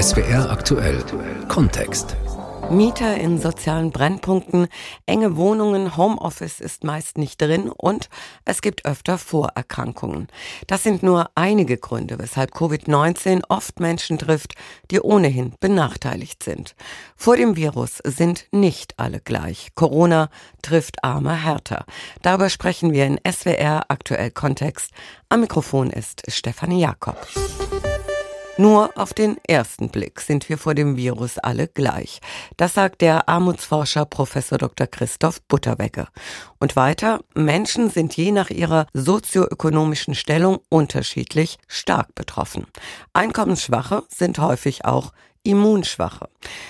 SWR aktuell Kontext. Mieter in sozialen Brennpunkten, enge Wohnungen, Homeoffice ist meist nicht drin und es gibt öfter Vorerkrankungen. Das sind nur einige Gründe, weshalb Covid-19 oft Menschen trifft, die ohnehin benachteiligt sind. Vor dem Virus sind nicht alle gleich. Corona trifft Arme härter. Darüber sprechen wir in SWR aktuell Kontext. Am Mikrofon ist Stefanie Jakob. Nur auf den ersten Blick sind wir vor dem Virus alle gleich. Das sagt der Armutsforscher Professor Dr. Christoph Butterwecke. Und weiter, Menschen sind je nach ihrer sozioökonomischen Stellung unterschiedlich stark betroffen. Einkommensschwache sind häufig auch Immunschwache.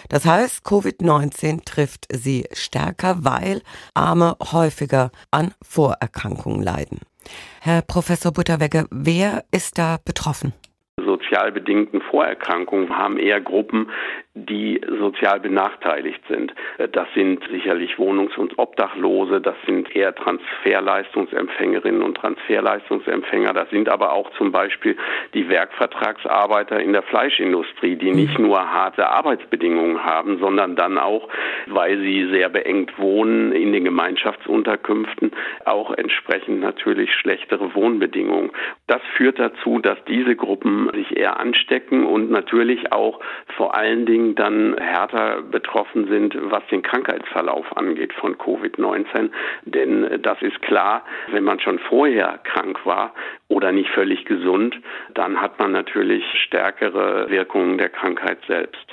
Das heißt, Covid-19 trifft sie stärker, weil Arme häufiger an Vorerkrankungen leiden. Herr Professor Butterwecke, wer ist da betroffen? Sozial bedingten Vorerkrankungen haben eher Gruppen, die sozial benachteiligt sind. Das sind sicherlich Wohnungs- und Obdachlose, das sind eher Transferleistungsempfängerinnen und Transferleistungsempfänger, das sind aber auch zum Beispiel die Werkvertragsarbeiter in der Fleischindustrie, die nicht nur harte Arbeitsbedingungen haben, sondern dann auch, weil sie sehr beengt wohnen in den Gemeinschaftsunterkünften, auch entsprechend natürlich schlechtere Wohnbedingungen. Das führt dazu, dass diese Gruppen sich eher anstecken und natürlich auch vor allen Dingen dann härter betroffen sind, was den Krankheitsverlauf angeht von Covid-19. Denn das ist klar, wenn man schon vorher krank war oder nicht völlig gesund, dann hat man natürlich stärkere Wirkungen der Krankheit selbst.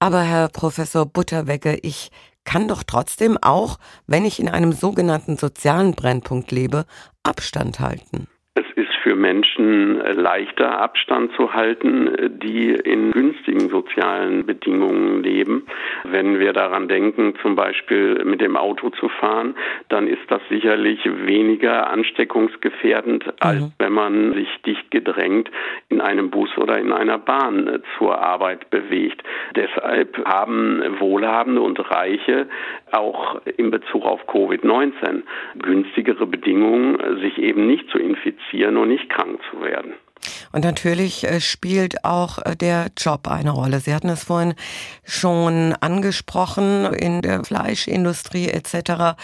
Aber Herr Professor Butterwecke, ich kann doch trotzdem auch, wenn ich in einem sogenannten sozialen Brennpunkt lebe, Abstand halten für Menschen äh, leichter Abstand zu halten, äh, die in günstigen sozialen Bedingungen leben. Wenn wir daran denken, zum Beispiel mit dem Auto zu fahren, dann ist das sicherlich weniger ansteckungsgefährdend, als mhm. wenn man sich dicht gedrängt in einem Bus oder in einer Bahn äh, zur Arbeit bewegt. Deshalb haben Wohlhabende und Reiche auch in Bezug auf Covid-19 günstigere Bedingungen, sich eben nicht zu infizieren und nicht krank zu werden. Und natürlich äh, spielt auch äh, der Job eine Rolle. Sie hatten es vorhin schon angesprochen in der Fleischindustrie etc.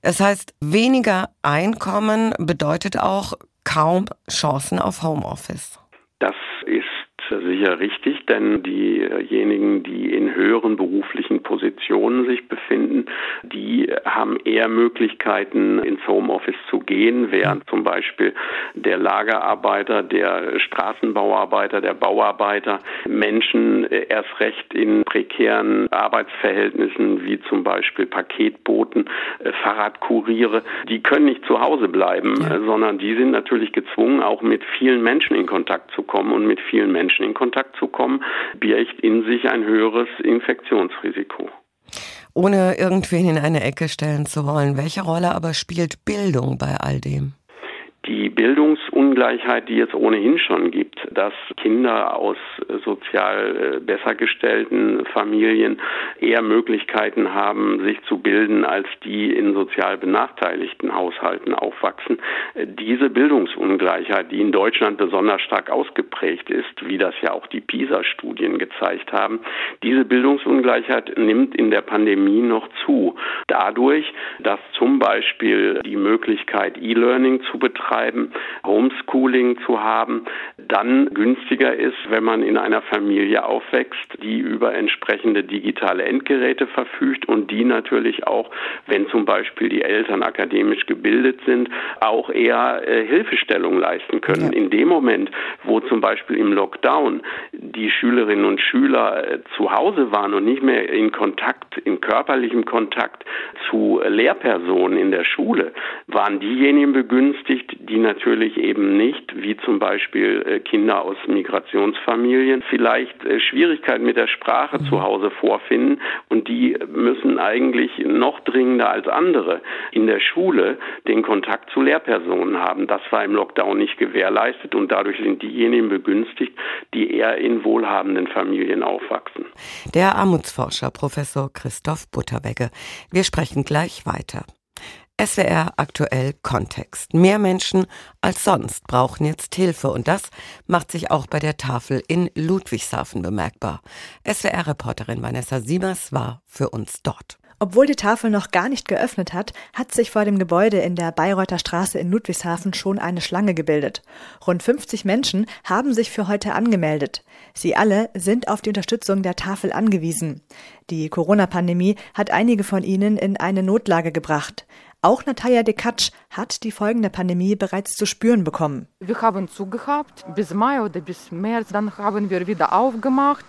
Es heißt, weniger Einkommen bedeutet auch kaum Chancen auf Homeoffice. Das ist sicher richtig, denn diejenigen, die in höheren beruflichen Positionen sich befinden, die haben eher Möglichkeiten, ins Homeoffice zu gehen, während zum Beispiel der Lagerarbeiter, der Straßenbauarbeiter, der Bauarbeiter Menschen erst recht in prekären Arbeitsverhältnissen wie zum Beispiel Paketboten, äh, Fahrradkuriere, die können nicht zu Hause bleiben, sondern die sind natürlich gezwungen, auch mit vielen Menschen in Kontakt zu kommen und mit vielen Menschen Menschen in Kontakt zu kommen, birgt in sich ein höheres Infektionsrisiko. Ohne irgendwen in eine Ecke stellen zu wollen, welche Rolle aber spielt Bildung bei all dem? Die Bildungsungleichheit, die es ohnehin schon gibt, dass Kinder aus sozial äh, besser gestellten Familien eher Möglichkeiten haben, sich zu bilden, als die in sozial benachteiligten Haushalten aufwachsen. Äh, diese Bildungsungleichheit, die in Deutschland besonders stark ausgeprägt ist, wie das ja auch die PISA-Studien gezeigt haben, diese Bildungsungleichheit nimmt in der Pandemie noch zu. Dadurch, dass zum Beispiel die Möglichkeit, E-Learning zu betreiben, betreiben, Homeschooling zu haben, dann günstiger ist, wenn man in einer Familie aufwächst, die über entsprechende digitale Endgeräte verfügt und die natürlich auch, wenn zum Beispiel die Eltern akademisch gebildet sind, auch eher äh, Hilfestellung leisten können. Ja. In dem Moment, wo zum Beispiel im Lockdown die Schülerinnen und Schüler äh, zu Hause waren und nicht mehr in Kontakt, in körperlichem Kontakt zu Lehrpersonen in der Schule, waren diejenigen begünstigt, die natürlich eben nicht, wie zum Beispiel äh, Kinder aus Migrationsfamilien, vielleicht äh, Schwierigkeiten mit der Sprache mhm. zu Hause vorfinden und die müssen eigentlich noch dringender als andere in der Schule den Kontakt zu Lehrpersonen haben. Das war im Lockdown nicht gewährleistet und dadurch sind diejenigen begünstigt, die eher in wohlhabenden Familien aufwachsen. Der Armutsforscher Professor Christoph Butterwegge. Wir sprechen gleich weiter. SWR aktuell Kontext. Mehr Menschen als sonst brauchen jetzt Hilfe und das macht sich auch bei der Tafel in Ludwigshafen bemerkbar. SWR-Reporterin Vanessa Siemers war für uns dort. Obwohl die Tafel noch gar nicht geöffnet hat, hat sich vor dem Gebäude in der Bayreuther Straße in Ludwigshafen schon eine Schlange gebildet. Rund 50 Menschen haben sich für heute angemeldet. Sie alle sind auf die Unterstützung der Tafel angewiesen. Die Corona-Pandemie hat einige von ihnen in eine Notlage gebracht. Auch Natalia Dekatsch hat die Folgen der Pandemie bereits zu spüren bekommen. Wir haben zugehabt bis Mai oder bis März, dann haben wir wieder aufgemacht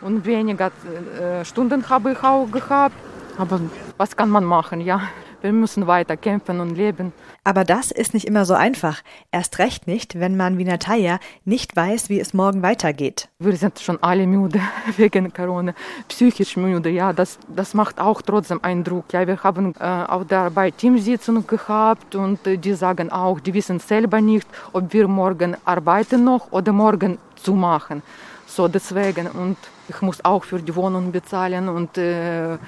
und weniger äh, Stunden habe ich auch gehabt. Aber was kann man machen, ja? Wir müssen weiter kämpfen und leben. Aber das ist nicht immer so einfach. Erst recht nicht, wenn man wie Natalia nicht weiß, wie es morgen weitergeht. Wir sind schon alle müde wegen Corona, psychisch müde. Ja, das, das macht auch trotzdem Eindruck. Ja, wir haben äh, auf der Arbeit Teamsitzung gehabt und äh, die sagen auch, die wissen selber nicht, ob wir morgen arbeiten noch oder morgen zumachen. So deswegen und ich muss auch für die Wohnung bezahlen und äh,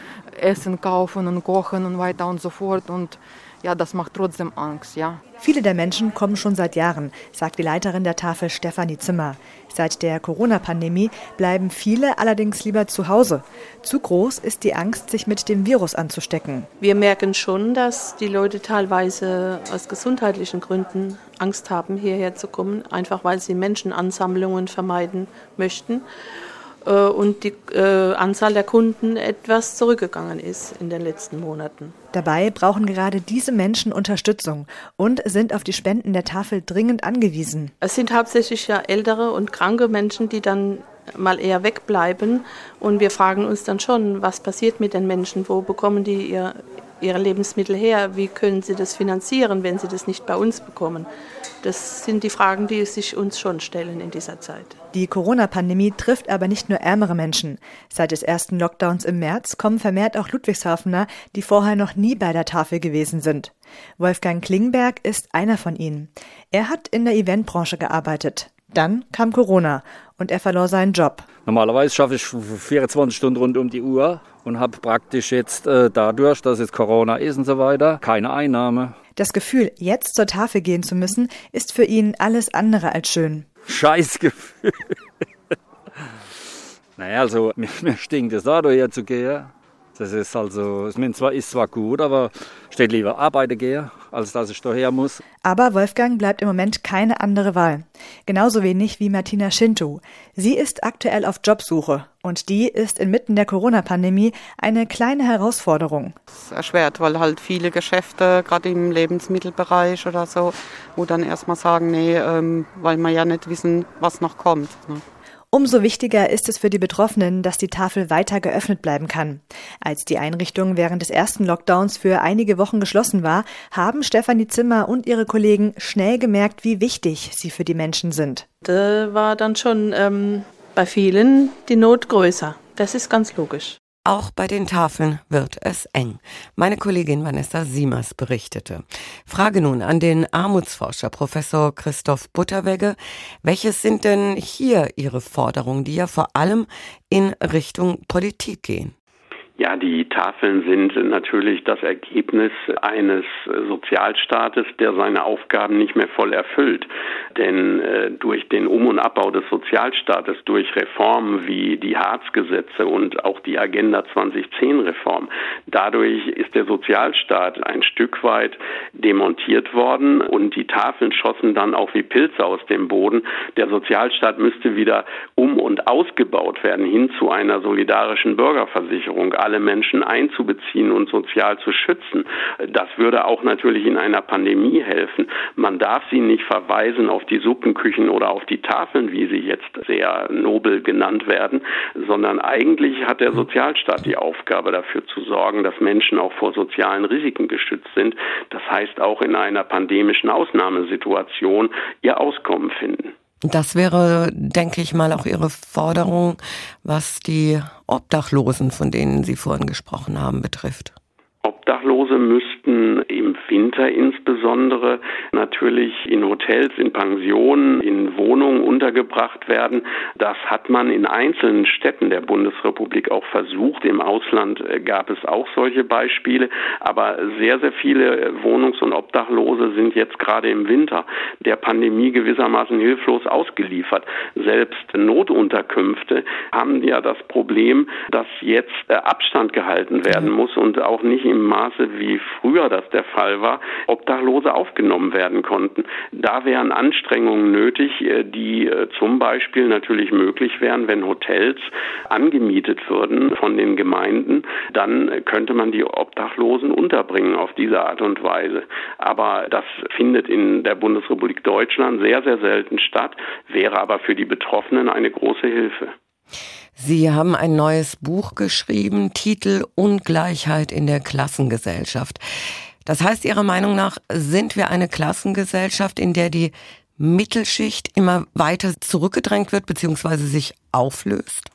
Essen kaufen und kochen und weiter und so fort. Und ja, das macht trotzdem Angst, ja. Viele der Menschen kommen schon seit Jahren, sagt die Leiterin der Tafel Stefanie Zimmer. Seit der Corona-Pandemie bleiben viele allerdings lieber zu Hause. Zu groß ist die Angst, sich mit dem Virus anzustecken. Wir merken schon, dass die Leute teilweise aus gesundheitlichen Gründen Angst haben, hierher zu kommen, einfach weil sie Menschenansammlungen vermeiden möchten. Äh, und die äh, Anzahl der Kunden etwas zurückgegangen ist in den letzten Monaten. Dabei brauchen gerade diese Menschen Unterstützung und sind auf die Spenden der Tafel dringend angewiesen. Es sind hauptsächlich ja ältere und kranke Menschen, die dann mal eher wegbleiben. Und wir fragen uns dann schon, was passiert mit den Menschen? Wo bekommen die ihr, ihre Lebensmittel her? Wie können sie das finanzieren, wenn sie das nicht bei uns bekommen? Das sind die Fragen, die sich uns schon stellen in dieser Zeit. Die Corona-Pandemie trifft aber nicht nur ärmere Menschen. Seit des ersten Lockdowns im März kommen vermehrt auch Ludwigshafener, die vorher noch nie bei der Tafel gewesen sind. Wolfgang Klingberg ist einer von ihnen. Er hat in der Eventbranche gearbeitet. Dann kam Corona und er verlor seinen Job. Normalerweise schaffe ich 24 Stunden rund um die Uhr und habe praktisch jetzt äh, dadurch, dass jetzt Corona ist und so weiter, keine Einnahme. Das Gefühl, jetzt zur Tafel gehen zu müssen, ist für ihn alles andere als schön. Scheißgefühl. naja, also mir, mir stinkt es da, hier zu gehen. Das ist also, es ist zwar gut, aber steht lieber arbeiten gehen, als dass ich daher muss. Aber Wolfgang bleibt im Moment keine andere Wahl. Genauso wenig wie Martina Shinto. Sie ist aktuell auf Jobsuche und die ist inmitten der Corona-Pandemie eine kleine Herausforderung. Es ist erschwert, weil halt viele Geschäfte, gerade im Lebensmittelbereich oder so, wo dann erstmal sagen, nee, ähm, weil wir ja nicht wissen, was noch kommt. Ne? Umso wichtiger ist es für die Betroffenen, dass die Tafel weiter geöffnet bleiben kann. Als die Einrichtung während des ersten Lockdowns für einige Wochen geschlossen war, haben Stefanie Zimmer und ihre Kollegen schnell gemerkt, wie wichtig sie für die Menschen sind. Da war dann schon ähm, bei vielen die Not größer. Das ist ganz logisch. Auch bei den Tafeln wird es eng. Meine Kollegin Vanessa Siemers berichtete. Frage nun an den Armutsforscher Professor Christoph Butterwegge. Welches sind denn hier Ihre Forderungen, die ja vor allem in Richtung Politik gehen? Ja, die Tafeln sind natürlich das Ergebnis eines Sozialstaates, der seine Aufgaben nicht mehr voll erfüllt. Denn äh, durch den Um- und Abbau des Sozialstaates, durch Reformen wie die Harz-Gesetze und auch die Agenda 2010-Reform, dadurch ist der Sozialstaat ein Stück weit demontiert worden und die Tafeln schossen dann auch wie Pilze aus dem Boden. Der Sozialstaat müsste wieder um- und ausgebaut werden hin zu einer solidarischen Bürgerversicherung alle Menschen einzubeziehen und sozial zu schützen. Das würde auch natürlich in einer Pandemie helfen. Man darf sie nicht verweisen auf die Suppenküchen oder auf die Tafeln, wie sie jetzt sehr nobel genannt werden, sondern eigentlich hat der Sozialstaat die Aufgabe dafür zu sorgen, dass Menschen auch vor sozialen Risiken geschützt sind. Das heißt auch in einer pandemischen Ausnahmesituation ihr Auskommen finden. Das wäre, denke ich mal, auch Ihre Forderung, was die Obdachlosen, von denen Sie vorhin gesprochen haben, betrifft. Obdachlose müssten im Winter insbesondere natürlich in Hotels, in Pensionen, in Wohnungen untergebracht werden. Das hat man in einzelnen Städten der Bundesrepublik auch versucht. Im Ausland äh, gab es auch solche Beispiele. Aber sehr, sehr viele Wohnungs- und Obdachlose sind jetzt gerade im Winter der Pandemie gewissermaßen hilflos ausgeliefert. Selbst Notunterkünfte haben ja das Problem, dass jetzt äh, Abstand gehalten werden muss und auch nicht im Maße, wie früher das der Fall war, Obdachlose aufgenommen werden konnten. Da wären Anstrengungen nötig, äh, die äh, zum Beispiel natürlich möglich wären, wenn Hotels angemietet würden von den Gemeinden, dann könnte man die Obdachlosen unterbringen auf diese Art und Weise. Aber das findet in der Bundesrepublik Deutschland sehr, sehr selten statt, wäre aber für die Betroffenen eine große Hilfe. Sie haben ein neues Buch geschrieben, Titel Ungleichheit in der Klassengesellschaft. Das heißt, Ihrer Meinung nach sind wir eine Klassengesellschaft, in der die Mittelschicht immer weiter zurückgedrängt wird bzw. sich auflöst?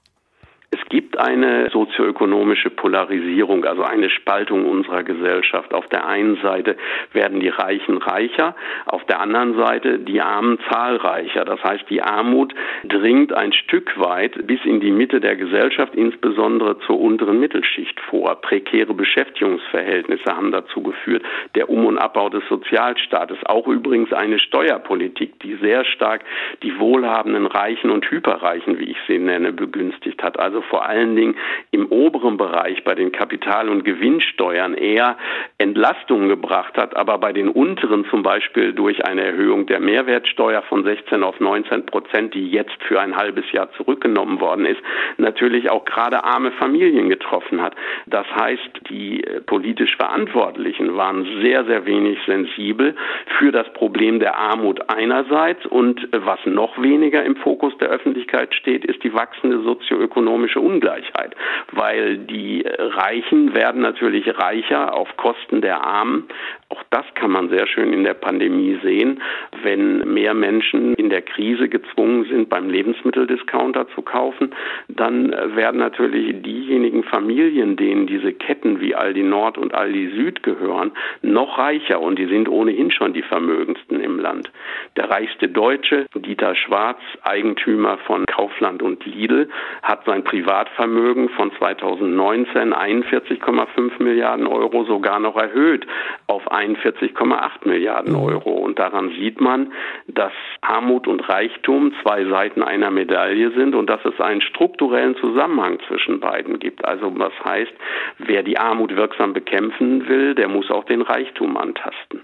Es gibt eine sozioökonomische Polarisierung, also eine Spaltung unserer Gesellschaft. Auf der einen Seite werden die Reichen reicher, auf der anderen Seite die Armen zahlreicher. Das heißt, die Armut dringt ein Stück weit bis in die Mitte der Gesellschaft, insbesondere zur unteren Mittelschicht vor. Prekäre Beschäftigungsverhältnisse haben dazu geführt. Der Um- und Abbau des Sozialstaates, auch übrigens eine Steuerpolitik, die sehr stark die wohlhabenden Reichen und Hyperreichen, wie ich sie nenne, begünstigt hat. Also vor allen Dingen im oberen Bereich bei den Kapital- und Gewinnsteuern eher Entlastungen gebracht hat, aber bei den unteren zum Beispiel durch eine Erhöhung der Mehrwertsteuer von 16 auf 19 Prozent, die jetzt für ein halbes Jahr zurückgenommen worden ist, natürlich auch gerade arme Familien getroffen hat. Das heißt, die äh, politisch Verantwortlichen waren sehr, sehr wenig sensibel für das Problem der Armut einerseits und äh, was noch weniger im Fokus der Öffentlichkeit steht, ist die wachsende sozioökonomische ökonomische Ungleichheit, weil die Reichen werden natürlich reicher auf Kosten der Armen. Auch das kann man sehr schön in der Pandemie sehen, wenn mehr Menschen in der Krise gezwungen sind, beim Lebensmitteldiscounter zu kaufen, dann werden natürlich diejenigen Familien, denen diese Ketten wie Aldi Nord und Aldi Süd gehören, noch reicher und die sind ohnehin schon die vermögendsten im Land. Der reichste Deutsche, Dieter Schwarz, Eigentümer von Kaufland und Lidl, hat sein Privatvermögen von 2019 41,5 Milliarden Euro sogar noch erhöht auf 41,8 Milliarden Euro. Und daran sieht man, dass Armut und Reichtum zwei Seiten einer Medaille sind und dass es einen strukturellen Zusammenhang zwischen beiden gibt. Also was heißt, wer die Armut wirksam bekämpfen will, der muss auch den Reichtum antasten.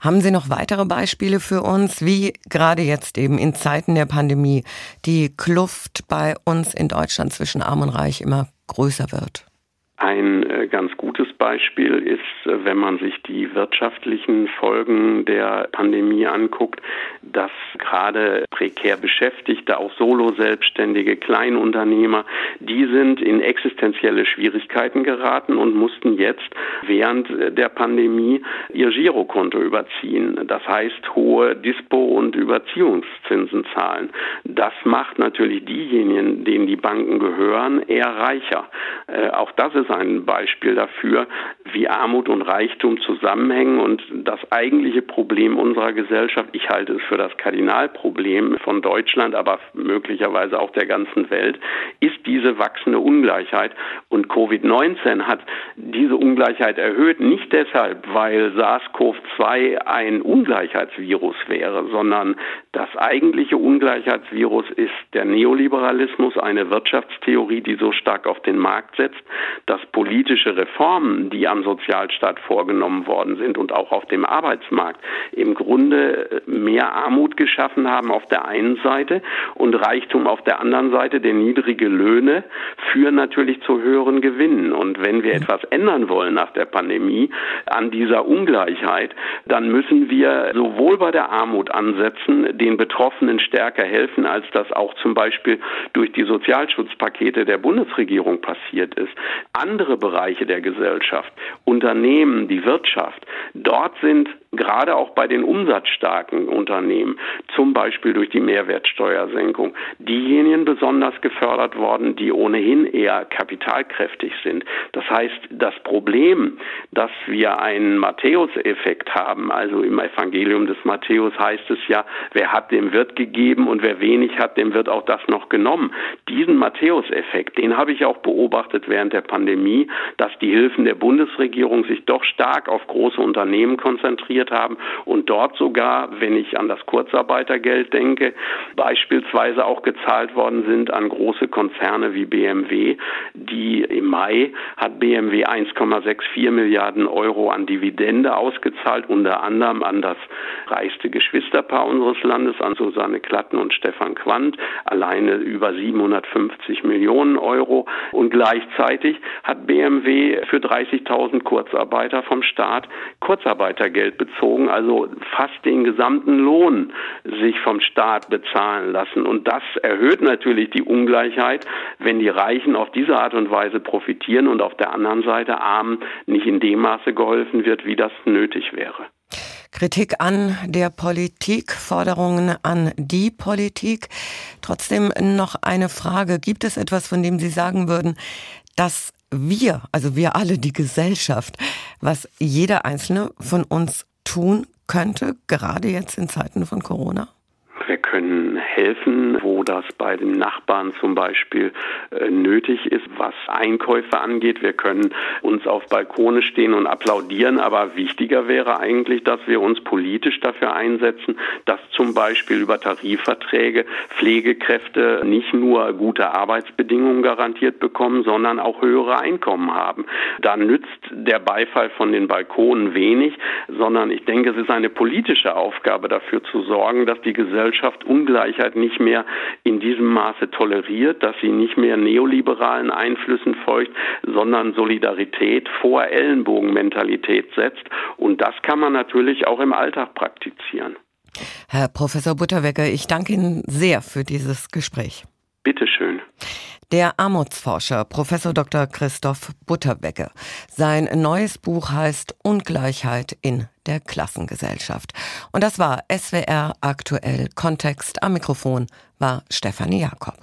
Haben Sie noch weitere Beispiele für uns, wie gerade jetzt eben in Zeiten der Pandemie die Kluft bei uns in Deutschland zwischen Arm und Reich immer größer wird? Ein äh, ganz gutes Beispiel ist, wenn man sich die wirtschaftlichen Folgen der Pandemie anguckt, dass gerade prekär Beschäftigte, auch Solo-Selbstständige, Kleinunternehmer, die sind in existenzielle Schwierigkeiten geraten und mussten jetzt während der Pandemie ihr Girokonto überziehen. Das heißt, hohe Dispo- und Überziehungszinsen zahlen. Das macht natürlich diejenigen, denen die Banken gehören, eher reicher. Äh, auch das ist ein Beispiel dafür, wie Armut und Reichtum zusammenhängen und das eigentliche Problem unserer Gesellschaft, ich halte es für das Kardinalproblem von Deutschland, aber möglicherweise auch der ganzen Welt, ist diese wachsende Ungleichheit. Und Covid-19 hat diese Ungleichheit erhöht, nicht deshalb, weil SARS-CoV-2 ein Ungleichheitsvirus wäre, sondern das eigentliche Ungleichheitsvirus ist der Neoliberalismus, eine Wirtschaftstheorie, die so stark auf den Markt setzt, dass politische Reformen, die am Sozialstaat vorgenommen worden sind und auch auf dem Arbeitsmarkt, im Grunde mehr Armut geschaffen haben auf der einen Seite und Reichtum auf der anderen Seite, denn niedrige Löhne führen natürlich zu höheren Gewinnen. Und wenn wir etwas ändern wollen nach der Pandemie an dieser Ungleichheit, dann müssen wir sowohl bei der Armut ansetzen, den Betroffenen stärker helfen, als das auch zum Beispiel durch die Sozialschutzpakete der Bundesregierung passiert ist. Andere Bereiche der Gesellschaft, Unternehmen, die Wirtschaft, dort sind gerade auch bei den umsatzstarken Unternehmen, zum Beispiel durch die Mehrwertsteuersenkung, diejenigen besonders gefördert worden, die ohnehin eher kapitalkräftig sind. Das heißt, das Problem, dass wir einen Matthäus-Effekt haben, also im Evangelium des Matthäus heißt es ja, wer hat, dem wird gegeben und wer wenig hat, dem wird auch das noch genommen. Diesen Matthäus-Effekt, den habe ich auch beobachtet während der Pandemie, dass die Hilfen der Bundesregierung sich doch stark auf große Unternehmen konzentriert haben und dort sogar, wenn ich an das Kurzarbeitergeld denke, beispielsweise auch gezahlt worden sind an große Konzerne wie BMW, die im Mai hat BMW 1,64 Milliarden Euro an Dividende ausgezahlt, unter anderem an das reichste Geschwisterpaar unseres Landes, an Susanne Klatten und Stefan Quandt, alleine über 750 Millionen Euro. Und gleichzeitig hat BMW für 30.000 Kurzarbeiter vom Staat Kurzarbeitergeld bezogen, also fast den gesamten Lohn sich vom Staat bezahlen lassen. Und das erhöht natürlich die Ungleichheit, wenn die Reichen auf diese Art und Weise profitieren und auf der anderen Seite Armen nicht in dem Maße geholfen wird, wie das nötig wäre. Kritik an der Politik, Forderungen an die Politik. Trotzdem noch eine Frage. Gibt es etwas, von dem Sie sagen würden, dass wir, also wir alle, die Gesellschaft, was jeder Einzelne von uns tun könnte, gerade jetzt in Zeiten von Corona? Wir können helfen, wo das bei den Nachbarn zum Beispiel äh, nötig ist, was Einkäufe angeht. Wir können uns auf Balkone stehen und applaudieren, aber wichtiger wäre eigentlich, dass wir uns politisch dafür einsetzen, dass zum Beispiel über Tarifverträge Pflegekräfte nicht nur gute Arbeitsbedingungen garantiert bekommen, sondern auch höhere Einkommen haben. Da nützt der Beifall von den Balkonen wenig, sondern ich denke, es ist eine politische Aufgabe dafür zu sorgen, dass die Gesellschaft Gesellschaft Ungleichheit nicht mehr in diesem Maße toleriert, dass sie nicht mehr neoliberalen Einflüssen folgt, sondern Solidarität vor Ellenbogenmentalität setzt. Und das kann man natürlich auch im Alltag praktizieren. Herr Professor Butterwecker, ich danke Ihnen sehr für dieses Gespräch. Bitteschön. Der Armutsforscher Professor Dr. Christoph Butterwecke. Sein neues Buch heißt Ungleichheit in der Klassengesellschaft. Und das war SWR aktuell Kontext. Am Mikrofon war Stefanie Jakob.